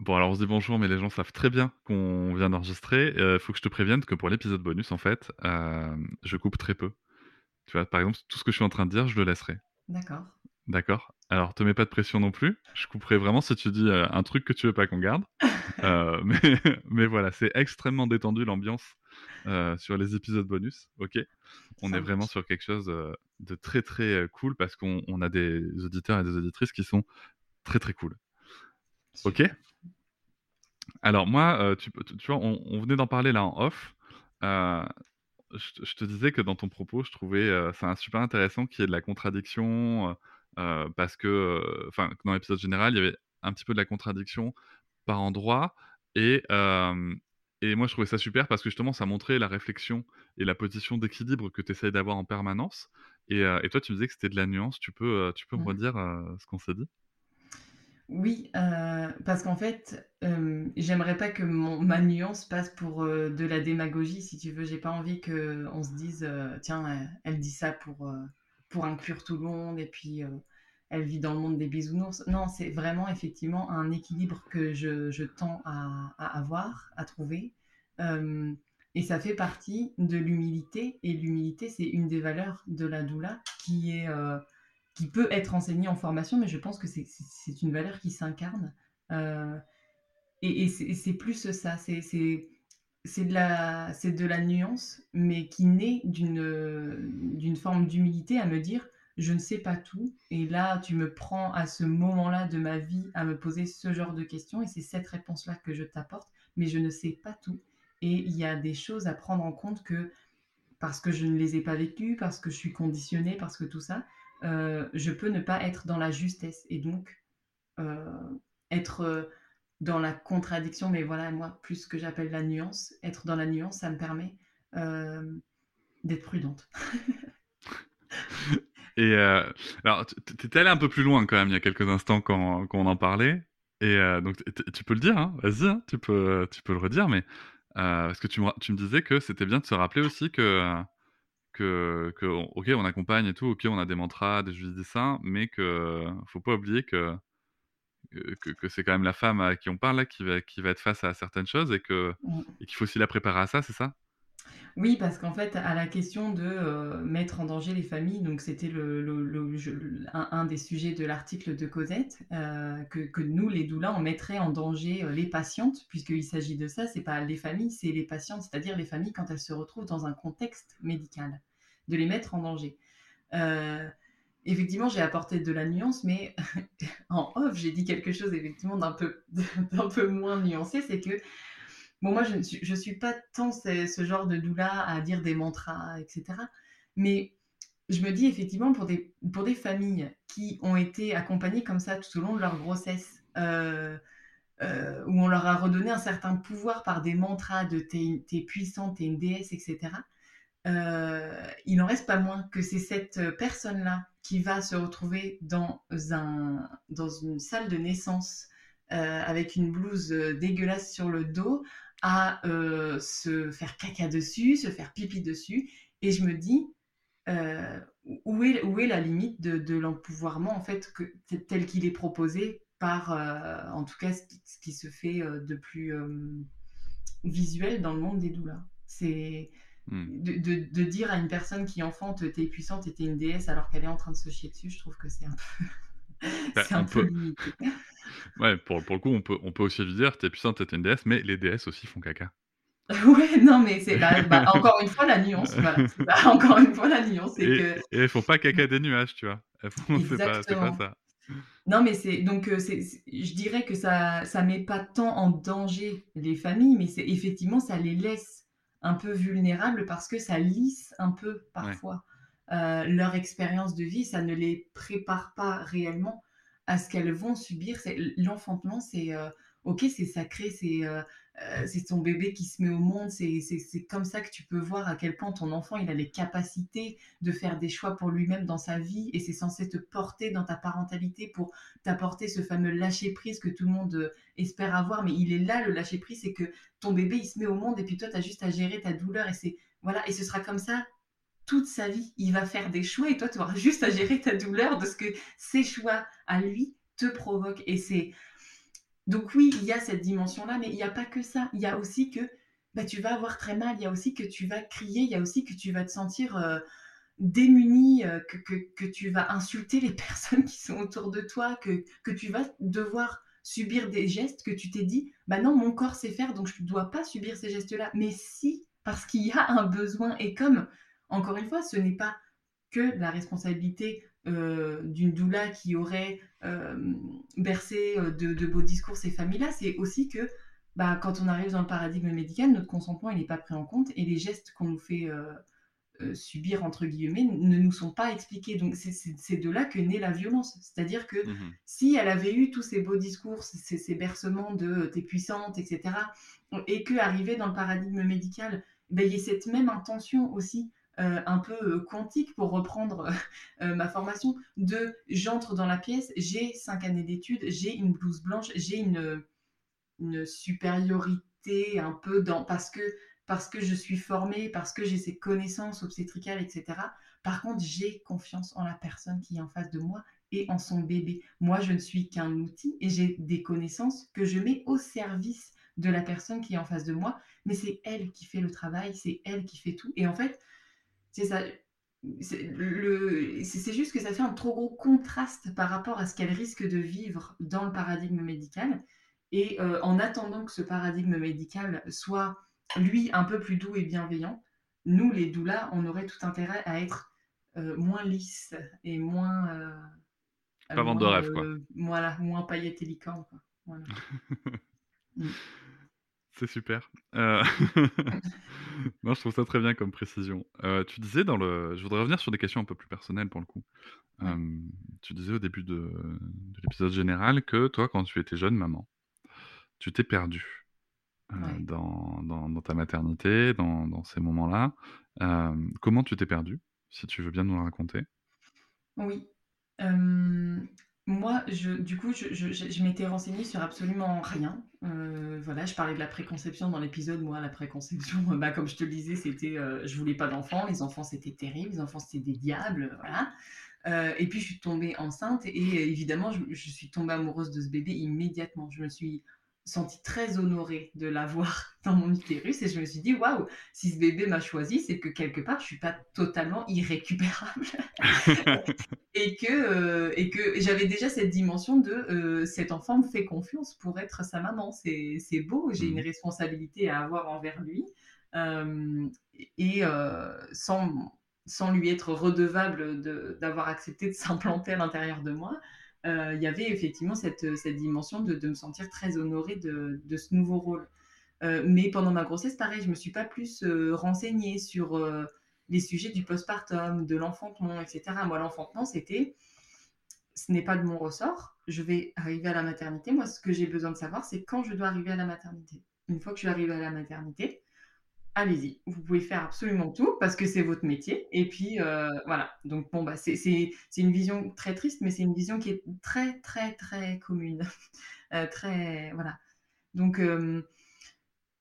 Bon, alors on se dit bonjour, mais les gens savent très bien qu'on vient d'enregistrer. Il euh, faut que je te prévienne que pour l'épisode bonus, en fait, euh, je coupe très peu. Tu vois, par exemple, tout ce que je suis en train de dire, je le laisserai. D'accord. D'accord? Alors, te mets pas de pression non plus. Je couperai vraiment si tu dis euh, un truc que tu veux pas qu'on garde. mais, mais, voilà, c'est extrêmement détendu l'ambiance sur les épisodes bonus. Ok? On est vraiment sur quelque chose de très très cool parce qu'on a des auditeurs et des auditrices qui sont très très cool. Ok? Alors moi, tu, vois, on, venait d'en parler là en off. Je, te disais que dans ton propos, je trouvais ça super intéressant qu'il y ait de la contradiction parce que, enfin, dans l'épisode général, il y avait un petit peu de la contradiction par endroit et et moi, je trouvais ça super parce que justement, ça montrait la réflexion et la position d'équilibre que tu essayes d'avoir en permanence. Et, toi, tu me disais que c'était de la nuance. Tu peux, tu peux me redire ce qu'on s'est dit? Oui, euh, parce qu'en fait, euh, j'aimerais pas que mon ma nuance passe pour, euh, de la démagogie, si tu veux. J'ai pas envie qu'on se dise, «Tiens, elle dit ça pour, pour inclure tout le monde et puis, elle vit dans le monde des bisounours». Non, c'est vraiment effectivement un équilibre que je je tends à à avoir, à trouver, et ça fait partie de l'humilité et l'humilité, c'est une des valeurs de la doula qui est, qui peut être enseigné en formation, mais je pense que c'est une valeur qui s'incarne. Euh, et, c'est plus ça, c'est de, la, de la nuance, mais qui naît d'une forme d'humilité à me dire, je ne sais pas tout, et là, tu me prends à ce moment-là de ma vie à me poser ce genre de questions, et c'est cette réponse-là que je t'apporte, mais je ne sais pas tout. Et il y a des choses à prendre en compte que parce que je ne les ai pas vécues, parce que je suis conditionnée, parce que tout ça, euh, je peux ne pas être dans la justesse et donc euh, être euh, dans la contradiction, mais voilà, moi, plus ce que j'appelle la nuance, être dans la nuance, ça me permet d'être prudente. et alors, tu étais allé un peu plus loin quand même il y a quelques instants quand, on en parlait. Et donc, tu peux le dire, hein, vas-y, hein, tu, peux, tu peux le redire, mais parce que tu me, tu me disais que c'était bien de se rappeler aussi que que, ok, on accompagne et tout, ok, on a des mantras, des jeux dessins, mais que faut pas oublier que, que, c'est quand même la femme à qui on parle là qui va, qui va être face à certaines choses et mmh. qu'il faut aussi la préparer à ça, c'est ça? Oui, parce qu'en fait, à la question de euh, mettre en danger les familles, donc c'était le, un, des sujets de l'article de Cosette, euh, que, nous, les doulas, on mettrait en danger euh, les patientes, puisqu'il s'agit de ça, c'est pas les familles, c'est les patientes, c'est-à-dire les familles quand elles se retrouvent dans un contexte médical de les mettre en danger. Effectivement, j'ai apporté de la nuance, mais en off, j'ai dit quelque chose effectivement d'un peu, d'un peu moins nuancé, c'est que bon, moi, je ne suis, pas tant ce, genre de doula à dire des mantras, etc. Mais je me dis effectivement pour des, familles qui ont été accompagnées comme ça tout au long de leur grossesse, euh, euh, où on leur a redonné un certain pouvoir par des mantras de t'es, t'es puissante, t'es une déesse, etc. Euh, il n'en reste pas moins que c'est cette personne-là qui va se retrouver dans, un, dans une salle de naissance avec une blouse dégueulasse sur le dos à euh, se faire caca dessus, se faire pipi dessus. Et je me dis, où, est, où est la limite de, de l'empouvoirment, en fait, que, tel qu'il est proposé par, en tout cas, ce qui, se fait de plus visuel dans le monde des doulas C'est Hmm. de, de- de dire à une personne qui enfante t'es puissante et t'es une déesse alors qu'elle est en train de se chier dessus, je trouve que c'est un peu, Bah, c'est un peu peut- limité. Ouais, pour, pour le coup, on peut, on peut aussi lui dire t'es puissante, t'es une déesse, mais les déesses aussi font caca. Ouais, non, mais c'est bah, bah, encore une fois la nuance. Voilà. Encore une fois la nuance, c'est Et, que et elles font pas caca des nuages, tu vois. Elles font, c'est pas, c'est pas ça. Non, mais c'est donc euh, c'est, c'est- je dirais que ça ça met pas tant en danger les familles, mais c'est effectivement ça les laisse un peu vulnérables parce que ça lisse un peu parfois euh, leur expérience de vie, ça ne les prépare pas réellement à ce qu'elles vont subir. L'enfantement, c'est euh, ok, c'est sacré, c'est euh, euh, ton bébé qui se met au monde, c'est comme ça que tu peux voir à quel point ton enfant il a les capacités de faire des choix pour lui-même dans sa vie et c'est censé te porter dans ta parentalité pour t'apporter ce fameux lâcher prise que tout le monde euh, espère avoir mais il est là le lâcher prise c'est que ton bébé il se met au monde et puis toi tu as juste à gérer ta douleur et c'est voilà et ce sera comme ça toute sa vie il va faire des choix et toi tu auras juste à gérer ta douleur de ce que ses choix à lui te provoquent. Et c'est donc oui il y a cette dimension là mais il n'y a pas que ça. Il y a aussi que bah, tu vas avoir très mal. Il y a aussi que tu vas crier. Il y a aussi que tu vas te sentir euh, démuni, euh, que, tu vas insulter les personnes qui sont autour de toi, que, que tu vas devoir subir des gestes que tu t'es dit, bah non, mon corps sait faire, donc je ne dois pas subir ces gestes-là. Mais si, parce qu'il y a un besoin, et comme, encore une fois, ce n'est pas que la responsabilité euh, d'une doula qui aurait euh, bercé euh, de, de beaux discours ces familles-là, c'est aussi que bah, quand on arrive dans le paradigme médical, notre consentement n'est pas pris en compte et les gestes qu'on nous fait euh, subir entre guillemets ne nous sont pas expliqués. Donc c'est- de là que naît la violence. C'est-à-dire que Mhm. si elle avait eu tous ces beaux discours, ces, ces bercements de t'es puissante, etc., et que arrivé dans le paradigme médical, ben, il y ait cette même intention aussi. Euh, un peu euh, quantique pour reprendre euh, ma formation de j'entre dans la pièce, j'ai cinq années d'études, j'ai une blouse blanche, j'ai une, une supériorité un peu dans parce que parce que je suis formée, parce que j'ai ces connaissances obstétricales, etc. Par contre, j'ai confiance en la personne qui est en face de moi et en son bébé. Moi, je ne suis qu'un outil et j'ai des connaissances que je mets au service de la personne qui est en face de moi, mais c'est elle qui fait le travail, c'est elle qui fait tout. Et en fait, c'est ça. C'est juste que ça fait un trop gros contraste par rapport à ce qu'elle risque de vivre dans le paradigme médical. Et euh, en attendant que ce paradigme médical soit, lui, un peu plus doux et bienveillant, nous, les doulas, on aurait tout intérêt à être euh, moins lisses et moins... euh, Pas vendre de rêve, quoi. Voilà, moins paillettes et licornes, quoi. Voilà. C'est super. Euh, non, je trouve ça très bien comme précision. Euh, tu disais dans le. Je voudrais revenir sur des questions un peu plus personnelles pour le coup. Ouais. Euh, tu disais au début de, de l'épisode général que toi, quand tu étais jeune maman, tu t'es perdue Ouais. dans, dans, dans ta maternité, dans, dans ces moments-là. Comment tu t'es perdue, si tu veux bien nous le raconter? Oui. Moi, je, du coup, je, je- je- je m'étais renseignée sur absolument rien. Euh, voilà, je parlais de la préconception dans l'épisode. Moi, la préconception, bah, comme je te le disais, c'était, euh, je voulais pas d'enfants. Les enfants, c'était terrible. Les enfants, c'était des diables. Voilà. Euh, et puis, je suis tombée enceinte et euh, évidemment, je, je suis tombée amoureuse de ce bébé immédiatement. Je me suis sentie très honorée de l'avoir dans mon utérus et je me suis dit, waouh, si ce bébé m'a choisi, c'est que quelque part, je suis pas totalement irrécupérable et que, euh, et que j'avais déjà cette dimension de euh, cet enfant me fait confiance pour être sa maman. C'est beau, j'ai une Mhm. responsabilité à avoir envers lui. Euh, et euh, sans, sans lui être redevable de- d'avoir accepté de s'implanter à l'intérieur de moi, euh, il y avait effectivement cette, cette dimension de, de me sentir très honorée de, de ce nouveau rôle. Euh, mais pendant ma grossesse, pareil, je me suis pas plus euh, renseignée sur euh, les sujets du postpartum, de l'enfantement, etc. Moi, l'enfantement, c'était, ce n'est pas de mon ressort. Je vais arriver à la maternité. Moi, ce que j'ai besoin de savoir, c'est quand je dois arriver à la maternité. Une fois que je suis arrivée à la maternité, allez-y, vous pouvez faire absolument tout parce que c'est votre métier. Et puis euh, voilà. Donc bon, bah, c'est c'est- c'est une vision très triste, mais c'est une vision qui est très, très, très commune. Euh, très, voilà. Donc, euh,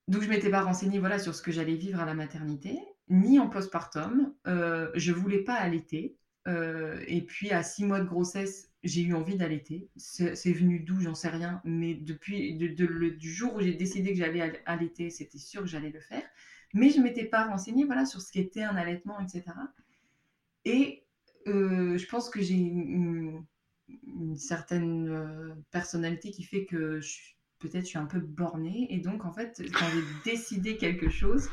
donc je m'étais pas renseignée voilà, sur ce que j'allais vivre à la maternité, ni en postpartum. Je voulais pas allaiter. Et puis à six mois de grossesse, j'ai eu envie d'allaiter. C'est c'est venu d'où, j'en sais rien. Mais depuis de- de- le- du jour où j'ai décidé que j'allais all- allaiter, c'était sûr que j'allais le faire. Mais je m'étais pas renseignée voilà, sur ce qu'était un allaitement, etc. Et euh, je pense que j'ai une, certaine euh, personnalité qui fait que peut-être je suis un peu bornée. Et donc, en fait, quand j'ai décidé quelque chose,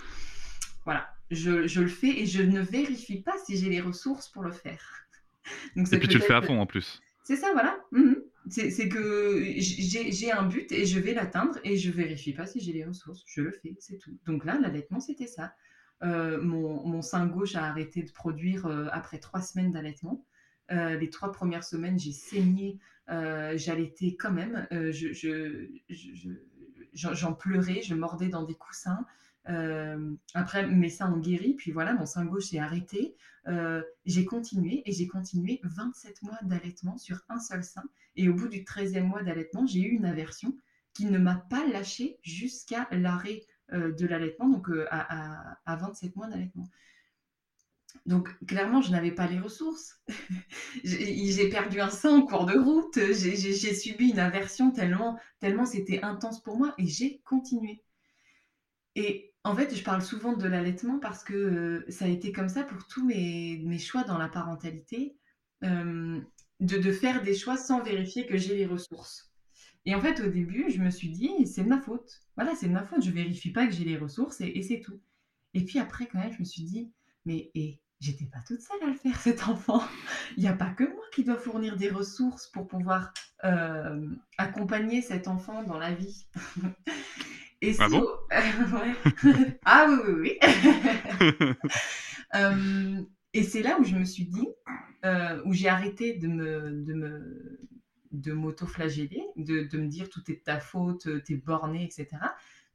voilà, je, je, le fais et je ne vérifie pas si j'ai les ressources pour le faire. Donc, et puis tu le fais à fond en plus. C'est ça, voilà. Mhm. C'est que j'ai un but et je vais l'atteindre et je vérifie pas si j'ai les ressources. Je le fais, c'est tout. Donc là, l'allaitement, c'était ça. Euh, mon, mon, sein gauche a arrêté de produire euh, après trois semaines d'allaitement. Euh, les trois premières semaines, j'ai saigné, j'allaitais quand même. je, j'en pleurais, je mordais dans des coussins. Euh, après, mes seins ont guéri, puis voilà, mon sein gauche s'est arrêté. Euh, j'ai continué et j'ai continué 27 mois d'allaitement sur un seul sein. Et au bout du 13e mois d'allaitement, j'ai eu une aversion qui ne m'a pas lâché jusqu'à l'arrêt euh, de l'allaitement, donc à, à, 27 mois d'allaitement. Donc clairement, je n'avais pas les ressources. j'ai perdu un sein en cours de route. J'ai subi une aversion tellement, tellement c'était intense pour moi et j'ai continué. Et en fait, je parle souvent de l'allaitement parce que euh, ça a été comme ça pour tous mes, choix dans la parentalité, euh, de, faire des choix sans vérifier que j'ai les ressources. Et en fait, au début, je me suis dit, c'est de ma faute. Voilà, c'est de ma faute, je vérifie pas que j'ai les ressources et, c'est tout. Et puis après, quand même, je me suis dit, mais et, j'étais pas toute seule à le faire, cet enfant. Il n'y a pas que moi qui dois fournir des ressources pour pouvoir euh, accompagner cet enfant dans la vie. Et ah bon? Ah oui, oui, oui. Euh, et c'est là où je me suis dit, euh, où j'ai arrêté de me, de me, de m'auto-flageller, de, de, me dire tout est de ta faute, t'es borné, etc.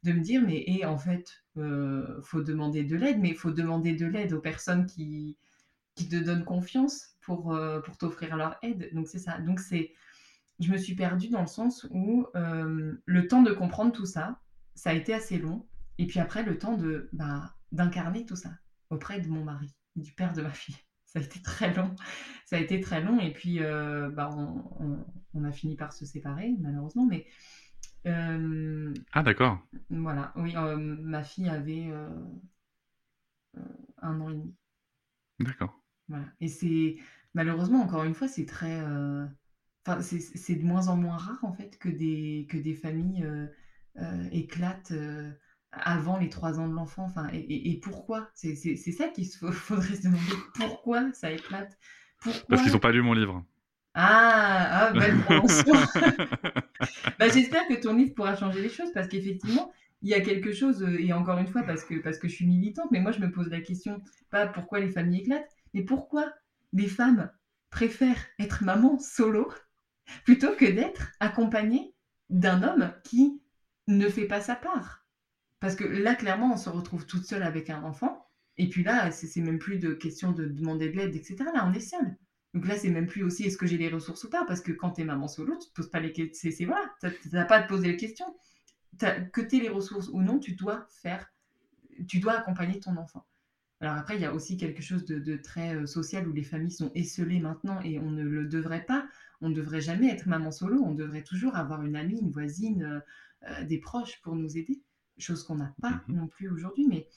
De me dire, mais et en fait, euh, faut demander de l'aide, mais il faut demander de l'aide aux personnes qui, qui te donnent confiance pour, euh, pour t'offrir leur aide. Donc c'est ça. Donc c'est, je me suis perdue dans le sens où le temps de comprendre tout ça, ça a été assez long. Et puis après, le temps de bah, d'incarner tout ça auprès de mon mari, du père de ma fille. Ça a été très long. Ça a été très long. Et puis, euh, bah, on, a fini par se séparer, malheureusement. Mais. Euh, ah, d'accord. Voilà. Oui, euh, ma fille avait un an et demi. D'accord. Voilà. Et c'est. Malheureusement, encore une fois, c'est très. Enfin, c'est de moins en moins rare, en fait, que des, que des familles éclate euh, avant les trois ans de l'enfant enfin, et, pourquoi? C'est ça qu'il faudrait se demander. Pourquoi ça éclate? Parce qu'ils n'ont pas lu mon livre. Ah, ah belle bah, J'espère que ton livre pourra changer les choses parce qu'effectivement, il y a quelque chose, euh, et encore une fois, parce que, parce que je suis militante, mais moi je me pose la question, pas pourquoi les familles éclatent, mais pourquoi les femmes préfèrent être maman solo plutôt que d'être accompagnées d'un homme qui ne fait pas sa part. Parce que là, clairement, on se retrouve toute seule avec un enfant. Et puis là, c'est même plus de question de demander de l'aide, etc. Là, on est seul. Donc là, c'est même plus aussi est-ce que j'ai les ressources ou pas? Parce que quand tu es maman solo, tu te poses pas les questions. C'est voilà, tu n'as pas à te poser les questions. que tu aies les ressources ou non, tu dois faire, tu dois accompagner ton enfant. Alors après, il y a aussi quelque chose de, très euh, social où les familles sont esselées maintenant et on ne le devrait pas. On ne devrait jamais être maman solo. On devrait toujours avoir une amie, une voisine, euh, des proches pour nous aider, chose qu'on n'a pas mhm. non plus aujourd'hui. Mais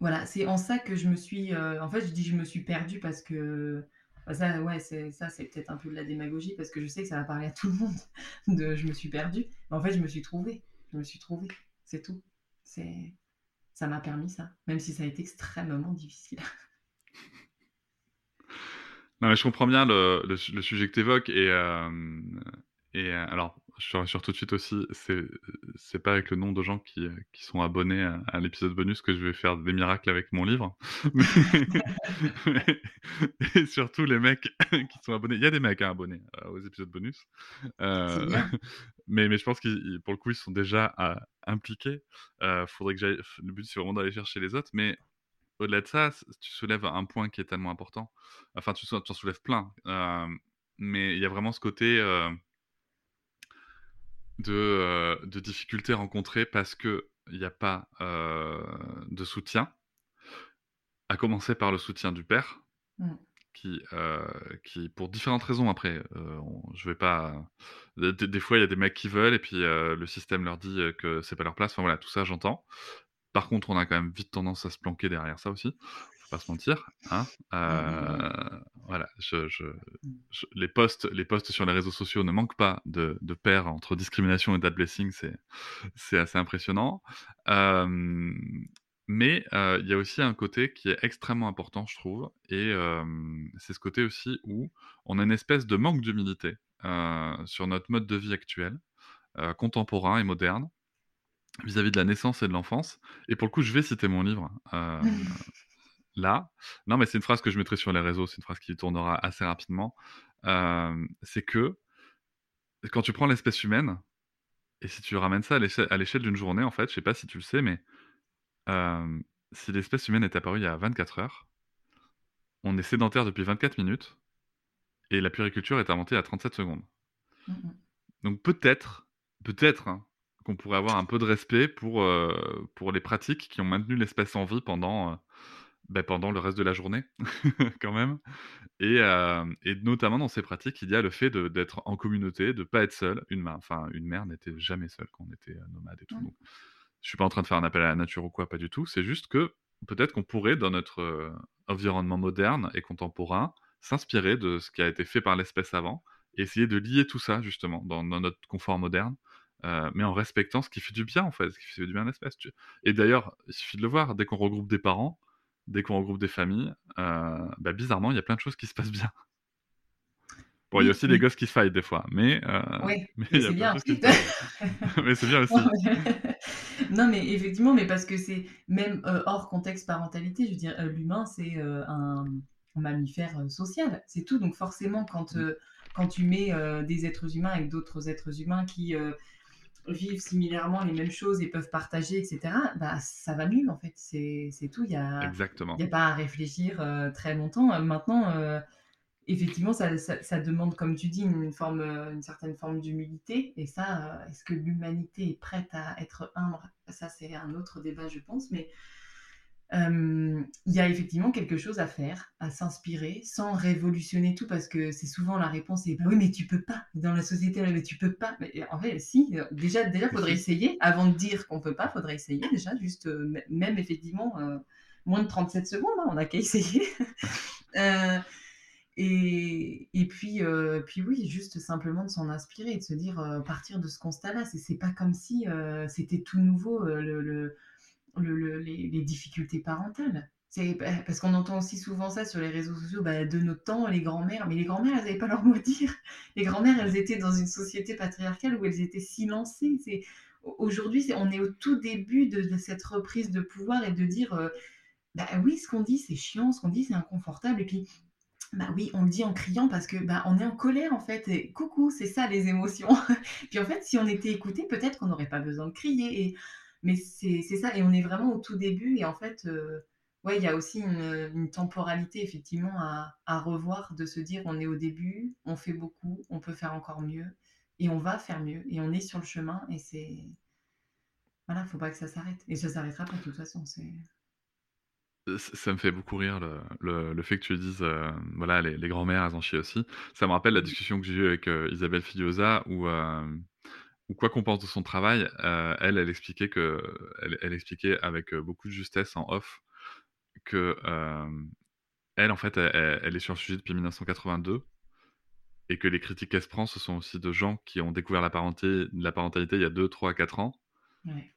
voilà, c'est en ça que je me suis. Euh, en fait, je dis je me suis perdue parce que. Bah, ça, ouais, c'est, ça, c'est peut-être un peu de la démagogie parce que je sais que ça va parler à tout le monde de je me suis perdue. Mais en fait, je me suis trouvée. Je me suis trouvée. C'est tout. C'est, ça m'a permis ça, même si ça a été extrêmement difficile. Non, mais je comprends bien le, le, sujet que tu évoques. Et, euh, et alors, je te rassure tout de suite aussi, c'est c'est pas avec le nombre de gens qui, qui sont abonnés à, l'épisode bonus que je vais faire des miracles avec mon livre. et surtout les mecs qui sont abonnés. Il y a des mecs hein, abonnés euh, aux épisodes bonus. Euh, mais, mais je pense qu'ils, pour le coup, ils sont déjà euh, impliqués. faudrait que Le but, c'est vraiment d'aller chercher les autres. Mais au-delà de ça, tu soulèves un point qui est tellement important. Enfin, tu, tu en soulèves plein. mais il y a vraiment ce côté de, euh, de difficultés rencontrées parce qu'il n'y a pas euh, de soutien, à commencer par le soutien du père, mmh. qui, euh, qui, pour différentes raisons, après, je vais pas. Des, fois, il y a des mecs qui veulent, et puis le système leur dit que c'est pas leur place. Enfin voilà, tout ça, j'entends. Par contre, on a quand même vite tendance à se planquer derrière ça aussi, pas se mentir. Hein euh, voilà, je, je, je, les, posts, les posts sur les réseaux sociaux ne manquent pas de, de paires entre discrimination et dad blessing, c'est assez impressionnant. Euh, mais euh, il y a aussi un côté qui est extrêmement important, je trouve, et euh, c'est ce côté aussi où on a une espèce de manque d'humilité euh, sur notre mode de vie actuel, euh, contemporain et moderne, vis-à-vis de la naissance et de l'enfance. Et pour le coup, je vais citer mon livre euh, là. Non, mais c'est une phrase que je mettrai sur les réseaux, c'est une phrase qui tournera assez rapidement. Euh, c'est que quand tu prends l'espèce humaine, et si tu ramènes ça à l'échelle d'une journée, en fait, je sais pas si tu le sais, mais euh, si l'espèce humaine est apparue il y a 24 heures, on est sédentaire depuis 24 minutes, et la puriculture est inventée à 37 secondes. Mmh. Donc peut-être, peut-être hein, qu'on pourrait avoir un peu de respect pour, euh, pour les pratiques qui ont maintenu l'espèce en vie pendant, euh, ben, pendant le reste de la journée, quand même. Et, euh, et, notamment dans ces pratiques, il y a le fait d'être en communauté, de ne pas être seul. Une, enfin, une mère n'était jamais seule quand on était nomade et tout. Donc, je suis pas en train de faire un appel à la nature ou quoi, pas du tout. C'est juste que peut-être qu'on pourrait, dans notre environnement moderne et contemporain, s'inspirer de ce qui a été fait par l'espèce avant et essayer de lier tout ça justement dans, dans notre confort moderne, euh, mais en respectant ce qui fait du bien en fait, ce qui fait du bien à l'espèce. Et d'ailleurs, il suffit de le voir, dès qu'on regroupe des parents, dès qu'on regroupe des familles, euh, bah, bizarrement, il y a plein de choses qui se passent bien. Bon, il y a aussi des gosses qui se faillent des fois, mais, euh, oui, mais, mais c'est bien. mais c'est bien aussi. non, mais effectivement, mais parce que c'est même euh, hors contexte parentalité, je veux dire, euh, l'humain, c'est un, un, mammifère social, c'est tout. Donc forcément, quand, quand tu mets des êtres humains avec d'autres êtres humains qui vivent similairement les mêmes choses et peuvent partager, etc., bah, ça va mieux, en fait. C'est tout. Il n'y a, Exactement. y a pas à réfléchir très longtemps. Maintenant effectivement, ça, ça, ça, demande, comme tu dis, une, forme, une certaine forme d'humilité. Et ça, euh, est-ce que l'humanité est prête à être humble? Ça, c'est un autre débat, je pense. Mais euh, il y a effectivement quelque chose à faire, à s'inspirer, sans révolutionner tout, parce que c'est souvent la réponse est bah oui, mais tu peux pas. Dans la société, mais tu peux pas. Mais en fait, si. Déjà, déjà, faudrait essayer. Avant de dire qu'on peut pas, faudrait essayer. Déjà, juste, euh, même effectivement, euh, moins de 37 secondes, hein, on n'a qu'à essayer. Et, et puis, euh, puis oui, juste simplement de s'en inspirer, de se dire, euh, partir de ce constat-là, c'est pas comme si euh, c'était tout nouveau le, le, le, les, difficultés parentales. Parce qu'on entend aussi souvent ça sur les réseaux sociaux, bah, de notre temps, les grands-mères, mais les grands-mères, elles n'avaient pas leur mot à dire. Les grands-mères, elles étaient dans une société patriarcale où elles étaient silencées. Aujourd'hui, on est au tout début de, cette reprise de pouvoir et de dire, bah oui, ce qu'on dit, c'est chiant, ce qu'on dit, c'est inconfortable. Et puis, bah oui, on le dit en criant parce que bah on est en colère en fait. Coucou, c'est ça les émotions. Puis en fait, si on était écouté, peut-être qu'on n'aurait pas besoin de crier. Et... Mais c'est ça. Et on est vraiment au tout début. Et en fait, euh, ouais, il y a aussi une, temporalité effectivement à, à, revoir, de se dire on est au début, on fait beaucoup, on peut faire encore mieux et on va faire mieux. Et on est sur le chemin. Et c'est voilà, faut pas que ça s'arrête. Et ça s'arrêtera pas de toute façon. C'est ça me fait beaucoup rire le, le, fait que tu dises, euh, voilà, les, les grands-mères, elles en chient aussi. Ça me rappelle la discussion que j'ai eue avec euh, Isabelle Filiosa, où, euh, où quoi qu'on pense de son travail, elle, elle expliquait que, elle, elle, expliquait avec beaucoup de justesse en off que elle, en fait, elle, elle, est sur le sujet depuis 1982 et que les critiques qu'elle se prend, ce sont aussi de gens qui ont découvert la, parenté, la parentalité il y a 2, 3, 4 ans. Ouais.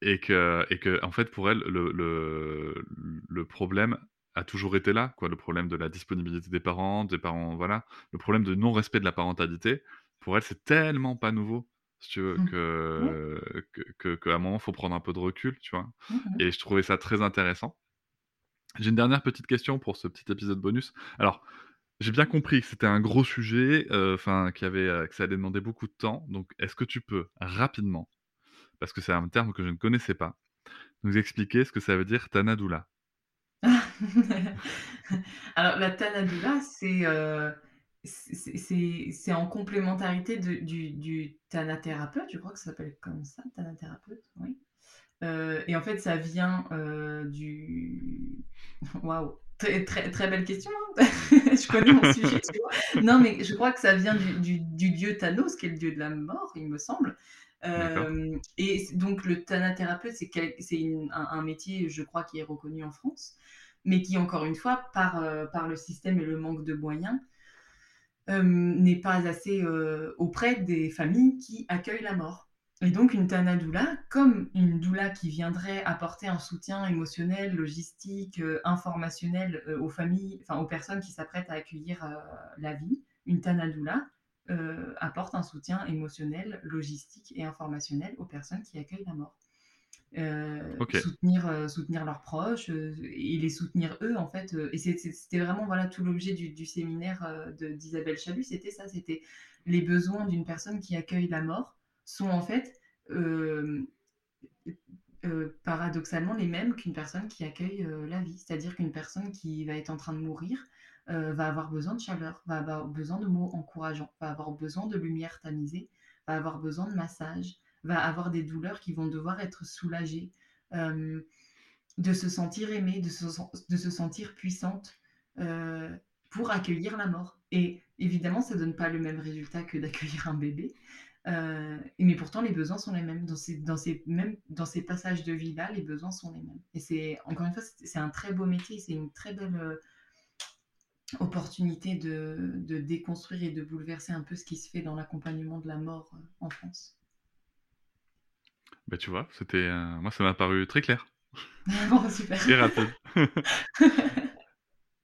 et que, et que en fait pour elle le, le, le, problème a toujours été là quoi. Le problème de la disponibilité des parents des parents voilà. Le problème de non respect de la parentalité pour elle c'est tellement pas nouveau si tu veux mmh. que, mmh. que, que, que, à un moment faut prendre un peu de recul tu vois? Mmh. et je trouvais ça très intéressant j'ai une dernière petite question pour ce petit épisode bonus alors j'ai bien compris que c'était un gros sujet, enfin, euh, qui avait, euh, que ça allait demander beaucoup de temps. Donc, est-ce que tu peux rapidement parce que c'est un terme que je ne connaissais pas, nous expliquer ce que ça veut dire Tanadula? Alors, la Tanadula, c'est euh, c'est en complémentarité de, du, du tanathérapeute, je crois que ça s'appelle comme ça, tanathérapeute, oui. Euh, et en fait, ça vient euh, du. Waouh! Très, très, très, belle question. Hein je connais mon sujet, tu vois. Non, mais je crois que ça vient du, du, du, dieu Thanos, qui est le dieu de la mort, il me semble. Euh, et donc le thanathérapeute, c'est un, un, métier, je crois, qui est reconnu en France, mais qui, encore une fois, par, par le système et le manque de moyens, n'est pas assez auprès des familles qui accueillent la mort. Et donc une Tanadoula, comme une doula qui viendrait apporter un soutien émotionnel, logistique, informationnel aux familles, enfin aux personnes qui s'apprêtent à accueillir la vie, une Tanadoula euh, apporte un soutien émotionnel, logistique et informationnel aux personnes qui accueillent la mort. Euh, soutenir, euh, soutenir leurs proches et les soutenir eux en fait. et c'était vraiment voilà tout l'objet du, séminaire d'Isabelle Chalut, c'était ça, c'était les besoins d'une personne qui accueille la mort sont en fait paradoxalement les mêmes qu'une personne qui accueille la vie. C'est-à-dire qu'une personne qui va être en train de mourir euh, va avoir besoin de chaleur, va avoir besoin de mots encourageants, va avoir besoin de lumière tamisée, va avoir besoin de massage, va avoir des douleurs qui vont devoir être soulagées, euh, de se sentir aimée, de se, sentir puissante euh, pour accueillir la mort. Et évidemment, ça ne donne pas le même résultat que d'accueillir un bébé. mais pourtant, les besoins sont les mêmes. Dans ces, passages de vie-là, les besoins sont les mêmes. Et c'est, encore une fois, c'est un très beau métier, c'est une très belle opportunité de, déconstruire et de bouleverser un peu ce qui se fait dans l'accompagnement de la mort euh, en France. Bah tu vois, c'était euh, moi ça m'a paru très clair. bon, super. Très rapide.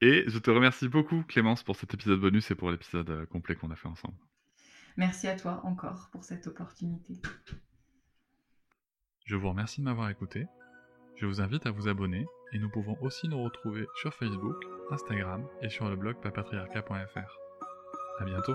et je te remercie beaucoup Clémence pour cet épisode bonus et pour l'épisode euh, complet qu'on a fait ensemble. Merci à toi encore pour cette opportunité. Je vous remercie de m'avoir écouté. Je vous invite à vous abonner et nous pouvons aussi nous retrouver sur Facebook, Instagram et sur le blog papatriarca.fr. A bientôt